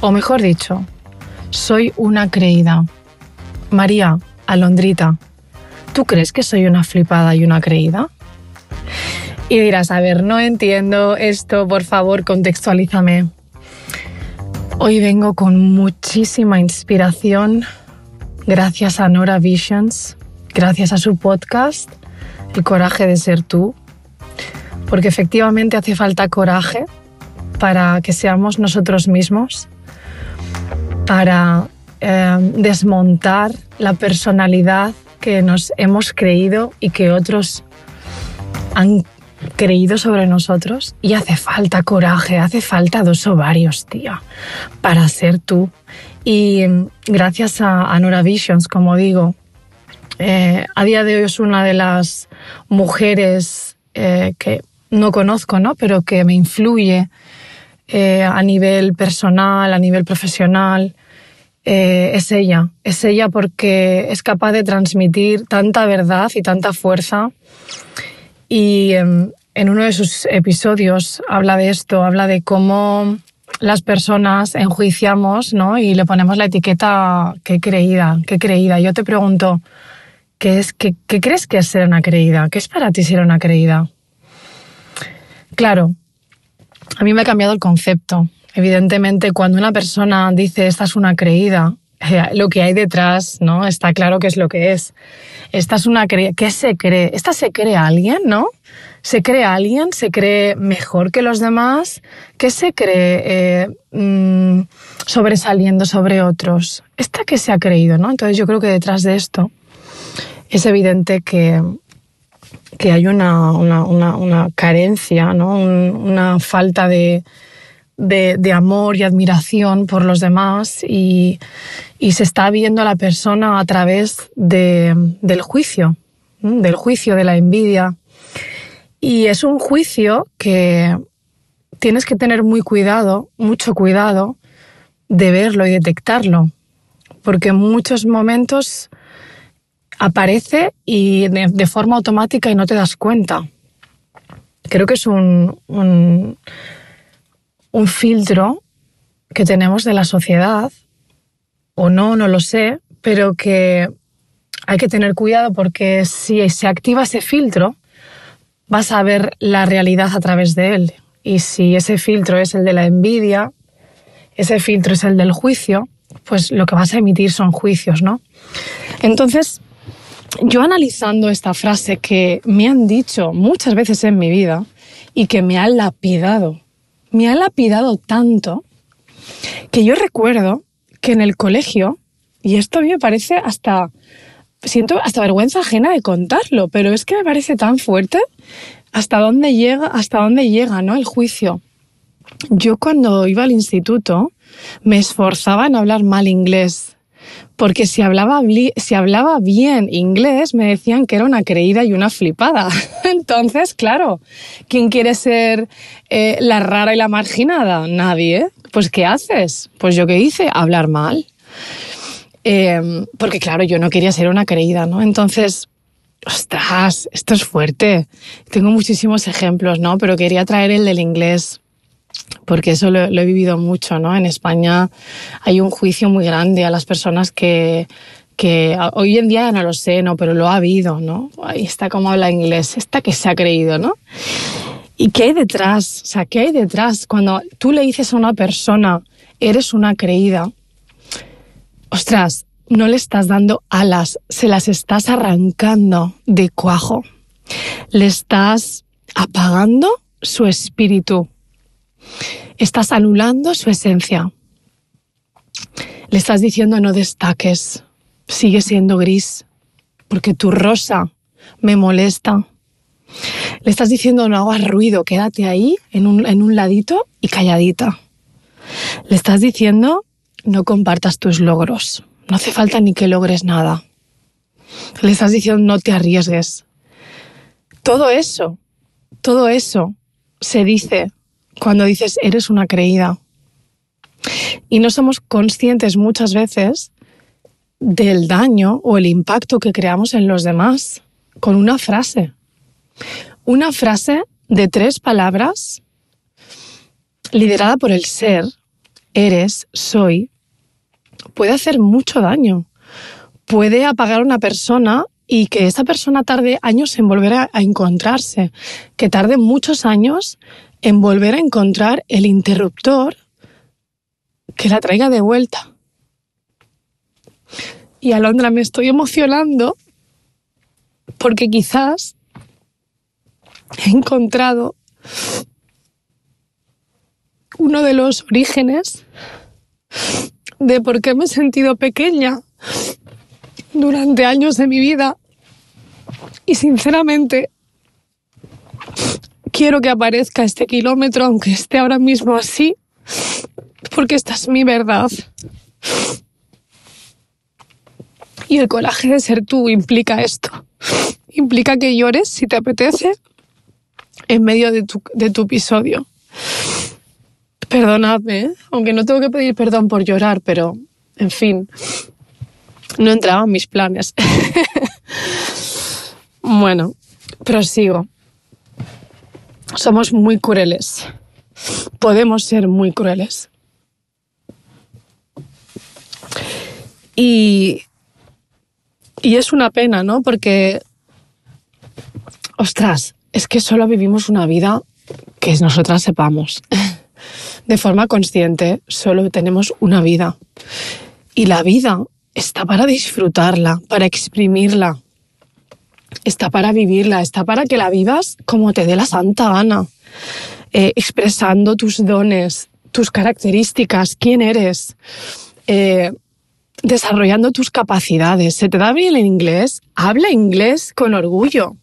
O mejor dicho, soy una creída. María, Alondrita, ¿tú crees que soy una flipada y una creída? Y dirás, a ver, no entiendo esto, por favor, contextualízame. Hoy vengo con muchísima inspiración gracias a Nora Visions, gracias a su podcast, El coraje de ser tú, porque efectivamente hace falta coraje para que seamos nosotros mismos, para eh, desmontar la personalidad que nos hemos creído y que otros han creído sobre nosotros. Y hace falta coraje, hace falta dos ovarios, tía, para ser tú. Y gracias a, Nora Visions, como digo, eh, a día de hoy es una de las mujeres eh, que no conozco, ¿no? pero que me influye eh, a nivel personal, a nivel profesional, eh, es ella. Es ella porque es capaz de transmitir tanta verdad y tanta fuerza. Y em, en uno de sus episodios habla de esto, habla de cómo las personas enjuiciamos ¿no? y le ponemos la etiqueta qué creída, qué creída. Yo te pregunto, ¿qué, es, ¿qué crees que es ser una creída? ¿Qué es para ti ser una creída? Claro, a mí me ha cambiado el concepto. Evidentemente, cuando una persona dice esta es una creída, eh, lo que hay detrás, ¿no? Está claro qué es lo que es. Esta es una creída. ¿Qué se cree? ¿Esta se cree alguien, no? ¿Se cree alguien? ¿Se cree mejor que los demás? ¿Qué se cree eh, mm, sobresaliendo sobre otros? ¿Esta que se ha creído, no? Entonces yo creo que detrás de esto es evidente que, que hay una, una, carencia, ¿no? una falta de, de, amor y admiración por los demás y, y, se está viendo a la persona a través de, del juicio, del juicio de la envidia. Y es un juicio que tienes que tener muy cuidado, mucho cuidado de verlo y detectarlo, porque en muchos momentos aparece y de, forma automática y no te das cuenta. Creo que es un, un, filtro que tenemos de la sociedad, o no, no lo sé, pero que hay que tener cuidado porque si se activa ese filtro, vas a ver la realidad a través de él. Y si ese filtro es el de la envidia, ese filtro es el del juicio, pues lo que vas a emitir son juicios, ¿no? Entonces, yo analizando esta frase que me han dicho muchas veces en mi vida y que me ha lapidado, me ha lapidado tanto que yo recuerdo que en el colegio, y esto a mí me parece hasta, siento hasta vergüenza ajena de contarlo, pero es que me parece tan fuerte hasta dónde llega, hasta dónde llega, ¿no? El juicio. Yo cuando iba al instituto me esforzaba en hablar mal inglés porque si hablaba, si hablaba bien inglés me decían que era una creída y una flipada. Entonces, claro, ¿quién quiere ser eh, la rara y la marginada? Nadie. Pues ¿qué haces? Pues yo qué hice, hablar mal. Em, porque claro, yo no quería ser una creída, ¿no? Entonces, ostras, esto es fuerte. Tengo muchísimos ejemplos, ¿no? Pero quería traer el del inglés porque eso lo, he vivido mucho, ¿no? En España hay un juicio muy grande a las personas que, que hoy en día ya no lo sé, ¿no? Pero lo ha habido, ¿no? Ahí está como habla inglés, esta que se ha creído, ¿no? ¿Y qué hay detrás? O sea, ¿qué hay detrás? Cuando tú le dices a una persona, eres una creída, ostras, no le estás dando alas, se las estás arrancando de cuajo. Le estás apagando su espíritu, Estás anulando su esencia. Le estás diciendo no destaques, sigue siendo gris, porque tu rosa me molesta. Le estás diciendo no hagas ruido, quédate ahí en un, en un ladito y calladita. Le estás diciendo no compartas tus logros. No hace falta ni que logres nada. Le estás diciendo no te arriesgues. Todo eso, todo eso se dice cuando dices eres una creída. Y no somos conscientes muchas veces del daño o el impacto que creamos en los demás con una frase. Una frase de tres palabras liderada por el ser, eres, soy, puede hacer mucho daño. Puede apagar a una persona y que esa persona tarde años en volver a, encontrarse, que tarde muchos años en volver a encontrar el interruptor que la traiga de vuelta. Y Alondra, me estoy emocionando porque quizás he encontrado uno de los orígenes de por qué me he sentido pequeña durante años de mi vida. Y sinceramente, quiero que aparezca este kilómetro, aunque esté ahora mismo así, porque esta es mi verdad. Y el coraje de ser tú implica esto. Implica que llores si te apetece en medio de tu, episodio. Perdonadme, ¿eh? aunque no tengo que pedir perdón por llorar, pero, en fin, no entraba en mis planes. bueno, prosigo. Somos muy crueles. Podemos ser muy crueles. Y, y es una pena, ¿no? Porque, ostras, es que solo vivimos una vida que nosotras sepamos. de forma consciente, solo tenemos una vida. Y la vida está para disfrutarla, para exprimirla, está para vivirla, está para que la vivas como te dé la santa gana, eh, expresando tus dones, tus características, quién eres, eh, desarrollando tus capacidades. ¿Se te da bien el inglés? Habla inglés con orgullo.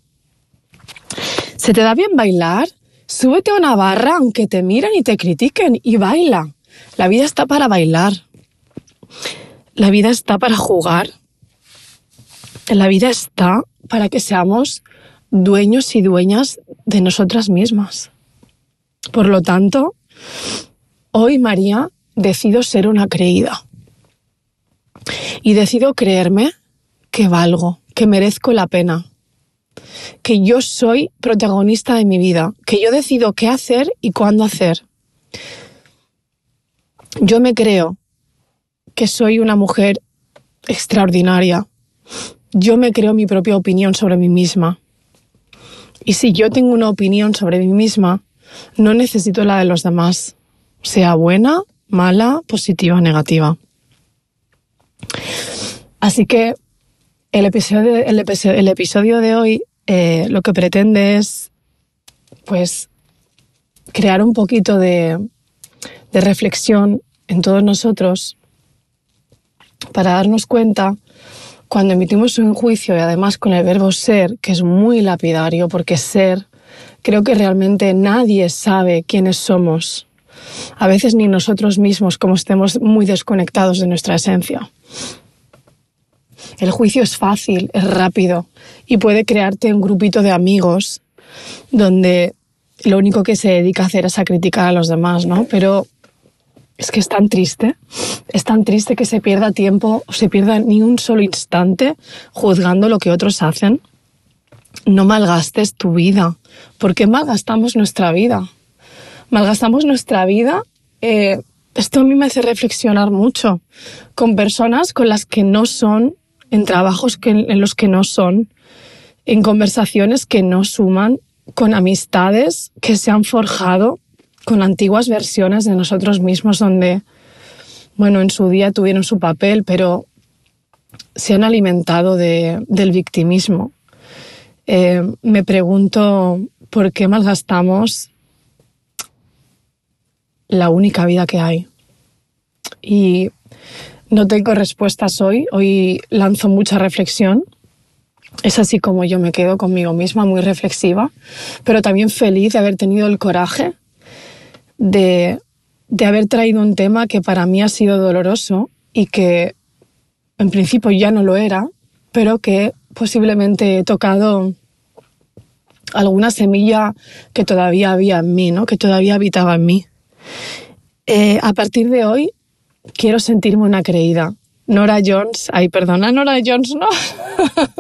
¿Se te da bien bailar? Súbete a una barra aunque te miren y te critiquen y baila. La vida está para bailar. La vida está para jugar. La vida está para que seamos dueños y dueñas de nosotras mismas. Por lo tanto, hoy María decido ser una creída. Y decido creerme que valgo, que merezco la pena, que yo soy protagonista de mi vida, que yo decido qué hacer y cuándo hacer. Yo me creo que soy una mujer extraordinaria. Yo me creo mi propia opinión sobre mí misma. Y si yo tengo una opinión sobre mí misma, no necesito la de los demás, sea buena, mala, positiva, negativa. Así que el episodio, de hoy eh, lo que pretende es, pues, crear un poquito de reflexión en todos nosotros para darnos cuenta cuando emitimos un juicio y además con el verbo ser, que es muy lapidario, porque ser, creo que realmente nadie sabe quiénes somos. A veces ni nosotros mismos, como estemos muy desconectados de nuestra esencia. El juicio es fácil, es rápido y puede crearte un grupito de amigos donde lo único que se dedica a hacer es a criticar a los demás, ¿no? Pero es que es tan triste, es tan triste que se pierda tiempo se pierda ni un solo instante juzgando lo que otros hacen. No malgastes tu vida. ¿Por qué malgastamos nuestra vida? Malgastamos nuestra vida. Eh, esto a mí me hace reflexionar mucho con personas con las que no son en trabajos en los que no son, en conversaciones que no suman, con amistades que se han forjado con antiguas versiones de nosotros mismos donde, bueno, en su día tuvieron su papel, pero se han alimentado del victimismo. Eh, me pregunto por qué malgastamos la única vida que hay. Y no tengo respuestas hoy, hoy lanzo mucha reflexión. Es así como yo me quedo conmigo misma, muy reflexiva, pero también feliz de haber tenido el coraje de, haber traído un tema que para mí ha sido doloroso y que en principio ya no lo era, pero que posiblemente he tocado alguna semilla que todavía había en mí, ¿no? que todavía habitaba en mí. Eh, a partir de hoy quiero sentirme una creída. Nora Jones, ay, perdona, Nora Jones, no.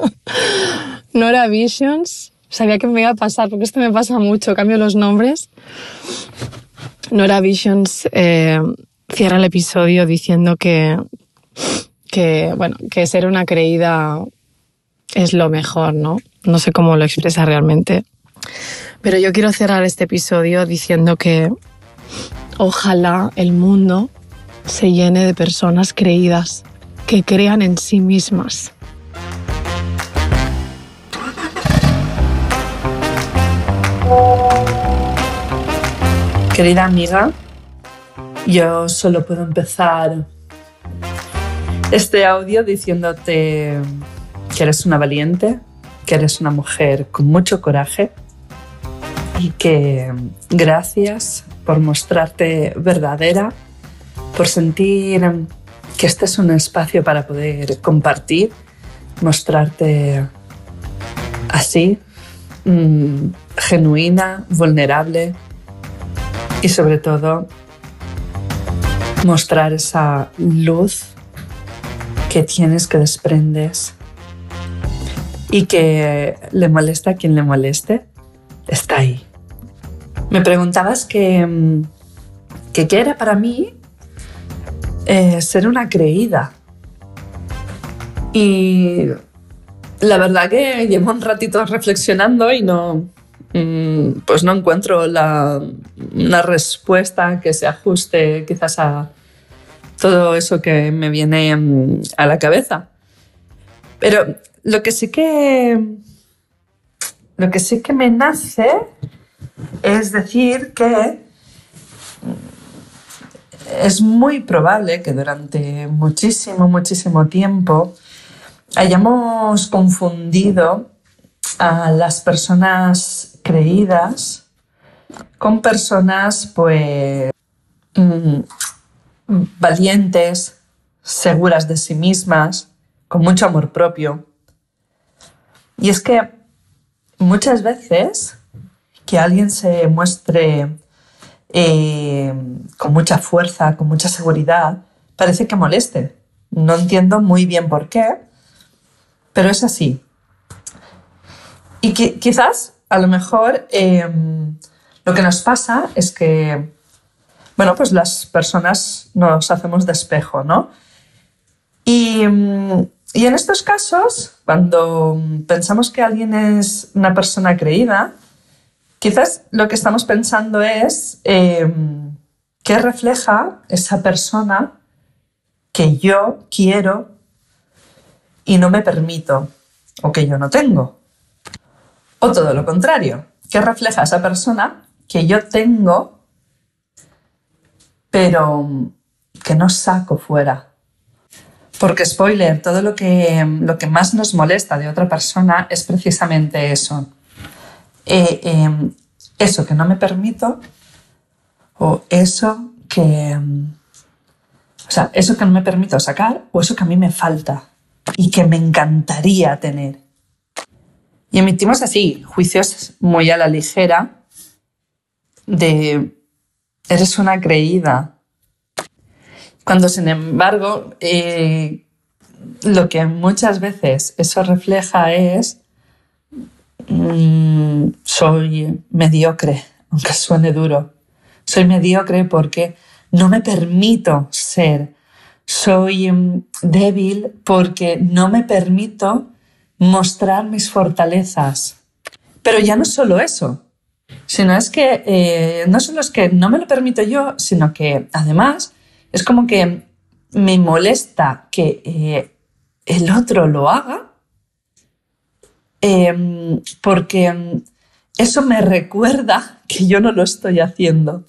Nora Visions, sabía que me iba a pasar, porque esto me pasa mucho, cambio los nombres. Nora Visions eh, cierra el episodio diciendo que, que, bueno, que ser una creída es lo mejor, ¿no? No sé cómo lo expresa realmente. Pero yo quiero cerrar este episodio diciendo que ojalá el mundo se llene de personas creídas, que crean en sí mismas. Querida amiga, yo solo puedo empezar este audio diciéndote que eres una valiente, que eres una mujer con mucho coraje y que gracias por mostrarte verdadera, por sentir que este es un espacio para poder compartir, mostrarte así, mm, genuina, vulnerable y sobre todo mostrar esa luz que tienes que desprendes y que le molesta a quien le moleste, está ahí. Me preguntabas que, mm, qué era para mí eh, ser una creída. Y la verdad que llevo un ratito reflexionando y no, pues no encuentro la, una respuesta que se ajuste quizás a todo eso que me viene mm, a la cabeza. Pero lo que sí que. Lo que sí que me nace es decir que es muy probable que durante muchísimo, muchísimo tiempo hayamos confundido a las personas creídas con personas pues mm, valientes, seguras de sí mismas, con mucho amor propio. Y es que muchas veces que alguien se muestre eh, con mucha fuerza, con mucha seguridad, parece que moleste. No entiendo muy bien por qué, pero es así. Y quizás, a lo mejor, em, lo que nos pasa es que, bueno, pues las personas nos hacemos de ¿no? Y, y en estos casos, cuando pensamos que alguien es una persona creída, quizás lo que estamos pensando es em, qué refleja esa persona que yo quiero y no me permito o que yo no tengo. O todo lo contrario, ¿qué refleja esa persona que yo tengo pero que no saco fuera porque, spoiler, todo lo que, lo que más nos molesta de otra persona es precisamente eso. Eh, em, eso que no me permito o eso que... O sea, eso que no me permito sacar o eso que a mí me falta y que me encantaría tener. Y emitimos así juicios muy a la ligera de eres una creída, cuando, sin embargo, eh, lo que muchas veces eso refleja es mm, soy mediocre, aunque suene duro. Soy mediocre porque no me permito ser. Soy mm, débil porque no me permito mostrar mis fortalezas. Pero ya no solo eso, sino es que eh, no solo es que no me lo permito yo, sino que además es como que me molesta que eh, el otro lo haga em, porque eso me recuerda que yo no lo estoy haciendo.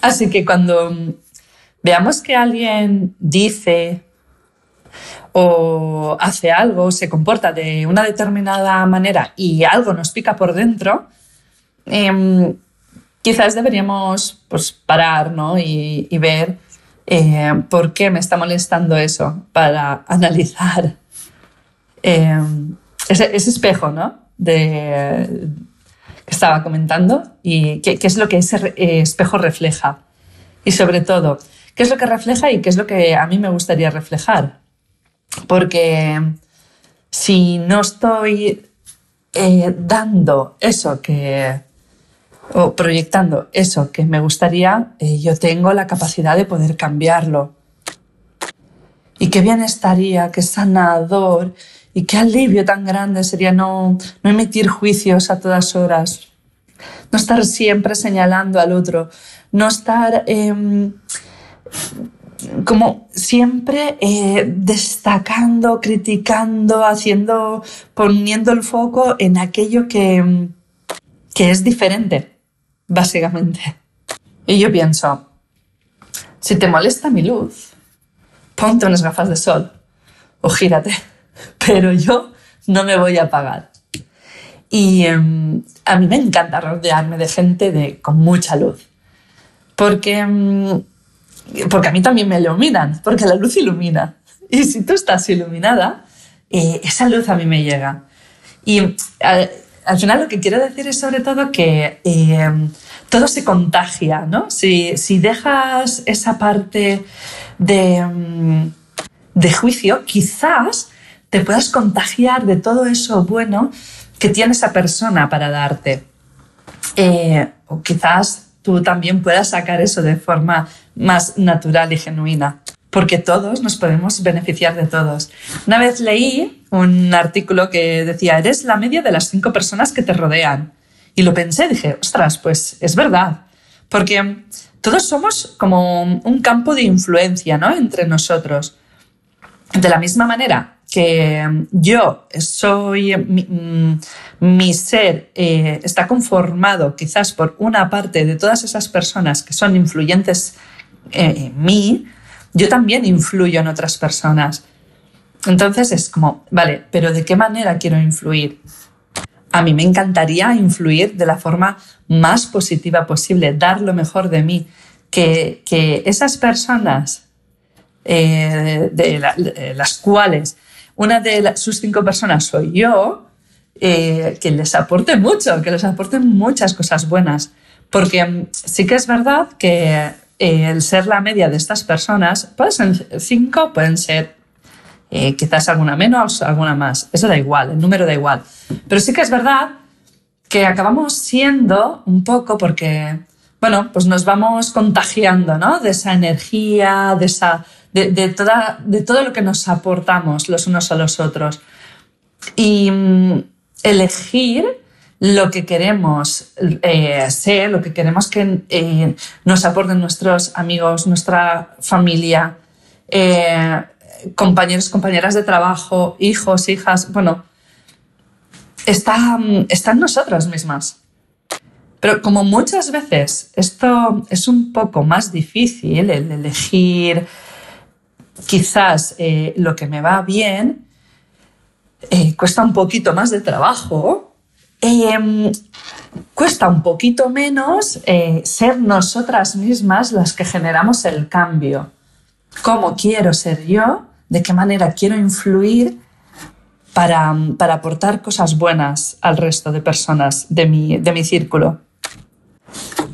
Así que cuando veamos que alguien dice o hace algo, se comporta de una determinada manera y algo nos pica por dentro, quizás deberíamos pues, parar y, ver eh, por qué me está molestando eso para analizar eh, ese, espejo ¿no? de, que estaba comentando y qué, qué es lo que ese espejo refleja. Y sobre todo, qué es lo que refleja y qué es lo que a mí me gustaría reflejar. Porque si no estoy eh, dando eso que, o proyectando eso que me gustaría, eh, yo tengo la capacidad de poder cambiarlo. Y qué bien estaría, qué sanador y qué alivio tan grande sería no, no emitir juicios a todas horas, no estar siempre señalando al otro, no estar em, como siempre eh, destacando, criticando, haciendo, poniendo el foco en aquello que, que es diferente, básicamente. Y yo pienso, si te molesta mi luz, ponte unas gafas de sol o gírate, pero yo no me voy a apagar. Y em, a mí me encanta rodearme de gente de, con mucha luz, porque em, porque a mí también me iluminan, porque la luz ilumina. Y si tú estás iluminada, eh, esa luz a mí me llega. Y al, final lo que quiero decir es sobre todo que eh, todo se contagia, ¿no? Si, si dejas esa parte de, mm, de juicio, quizás te puedas contagiar de todo eso bueno que tiene esa persona para darte. Eh, o quizás tú también puedas sacar eso de forma más natural y genuina, porque todos nos podemos beneficiar de todos. Una vez leí un artículo que decía, eres la media de las cinco personas que te rodean. Y lo pensé, dije, ostras, pues es verdad, porque todos somos como un campo de influencia ¿no? entre nosotros. De la misma manera que yo soy, mi, ser eh, está conformado quizás por una parte de todas esas personas que son influyentes en mí, yo también influyo en otras personas. Entonces es como, vale, pero ¿de qué manera quiero influir? A mí me encantaría influir de la forma más positiva posible, dar lo mejor de mí, que, esas personas eh, de, las cuales una de sus cinco personas soy yo, eh, que les aporte mucho, que les aporte muchas cosas buenas. Porque mm, sí que es verdad que eh, el ser la media de estas personas, pueden ser cinco, pueden ser eh, quizás alguna menos, alguna más. Eso da igual, el número da igual. Pero sí que es verdad que acabamos siendo un poco porque, bueno, pues nos vamos contagiando, ¿no? De esa energía, de, esa, de, toda, de todo lo que nos aportamos los unos a los otros. Y mm, elegir lo que queremos eh, ser, lo que queremos que eh, nos aporten nuestros amigos, nuestra familia, eh, compañeros, compañeras de trabajo, hijos, hijas, bueno, está, está en nosotras mismas. Pero como muchas veces esto es un poco más difícil, el elegir quizás lo que me va bien, cuesta un poquito más de trabajo, Em, cuesta un poquito menos eh, ser nosotras mismas las que generamos el cambio. ¿Cómo quiero ser yo? ¿De qué manera quiero influir para, para aportar cosas buenas al resto de personas de mi, de mi círculo?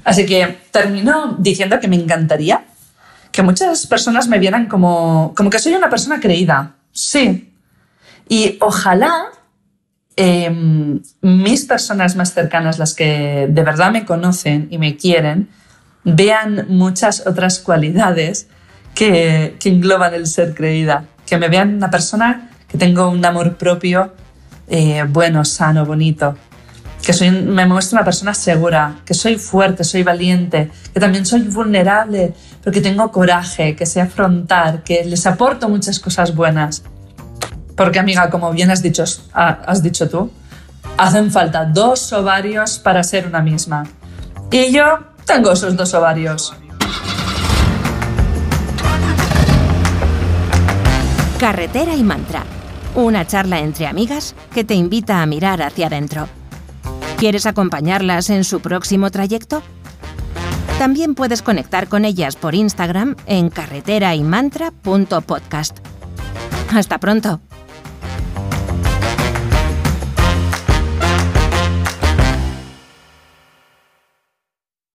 Así que termino diciendo que me encantaría que muchas personas me vieran como, como que soy una persona creída. Sí. Y ojalá Em, mis personas más cercanas, las que de verdad me conocen y me quieren, vean muchas otras cualidades que, engloban el ser creída. Que me vean una persona que tengo un amor propio eh, bueno, sano, bonito. Que soy, me muestro una persona segura, que soy fuerte, soy valiente, que también soy vulnerable, pero que tengo coraje, que sé afrontar, que les aporto muchas cosas buenas. Porque, amiga, como bien has dicho, has dicho tú, hacen falta dos ovarios para ser una misma. Y yo tengo esos dos ovarios. Carretera y mantra. Una charla entre amigas que te invita a mirar hacia adentro. ¿Quieres acompañarlas en su próximo trayecto? También puedes conectar con ellas por Instagram en carreteraymantra.podcast. Hasta pronto.